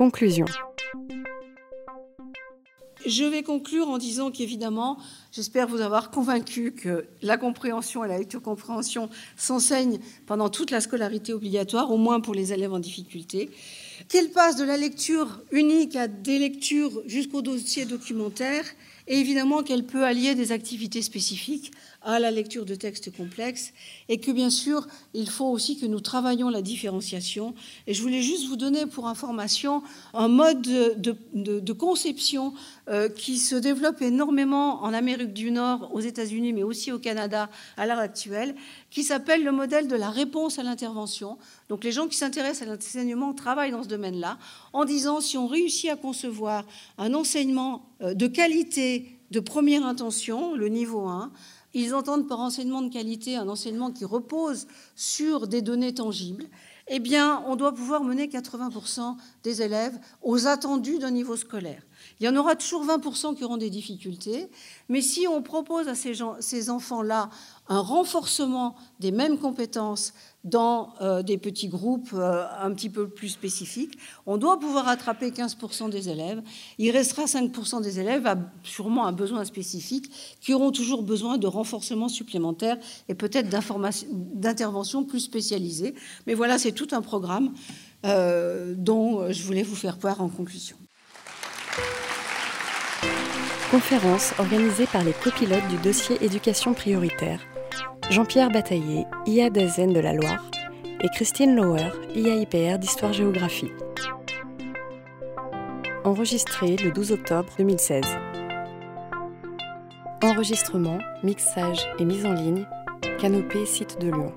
Conclusion. Je vais conclure en disant qu'évidemment, j'espère vous avoir convaincu que la compréhension et la lecture-compréhension s'enseignent pendant toute la scolarité obligatoire, au moins pour les élèves en difficulté. Qu'elle passe de la lecture unique à des lectures jusqu'au dossier documentaire et évidemment qu'elle peut allier des activités spécifiques à la lecture de textes complexes et que bien sûr, il faut aussi que nous travaillions la différenciation. Et je voulais juste vous donner pour information un mode de, conception euh, qui se développe énormément en Amérique du Nord, aux États-Unis, mais aussi au Canada à l'heure actuelle, qui s'appelle le modèle de la réponse à l'intervention. Donc les gens qui s'intéressent à l'enseignement travaillent dans ce domaine-là en disant si on réussit à concevoir un enseignement euh, de qualité de première intention, le niveau 1, ils entendent par enseignement de qualité un enseignement qui repose sur des données tangibles. Eh bien, on doit pouvoir mener 80% des élèves aux attendus d'un niveau scolaire. Il y en aura toujours 20% qui auront des difficultés, mais si on propose à ces, enfants-là un renforcement des mêmes compétences dans euh, des petits groupes euh, un petit peu plus spécifiques. On doit pouvoir attraper 15% des élèves. Il restera 5% des élèves, à, sûrement un besoin spécifique, qui auront toujours besoin de renforcement supplémentaire et peut-être d'intervention plus spécialisée. Mais voilà, c'est tout un programme euh, dont je voulais vous faire part en conclusion. Conférence organisée par les copilotes du dossier éducation prioritaire Jean-Pierre Bataillé, IA Dazen de la Loire, et Christine Lauer, IAIPR d'Histoire-Géographie. Enregistré le 12 octobre 2016. Enregistrement, mixage et mise en ligne, Canopée Site de Lyon.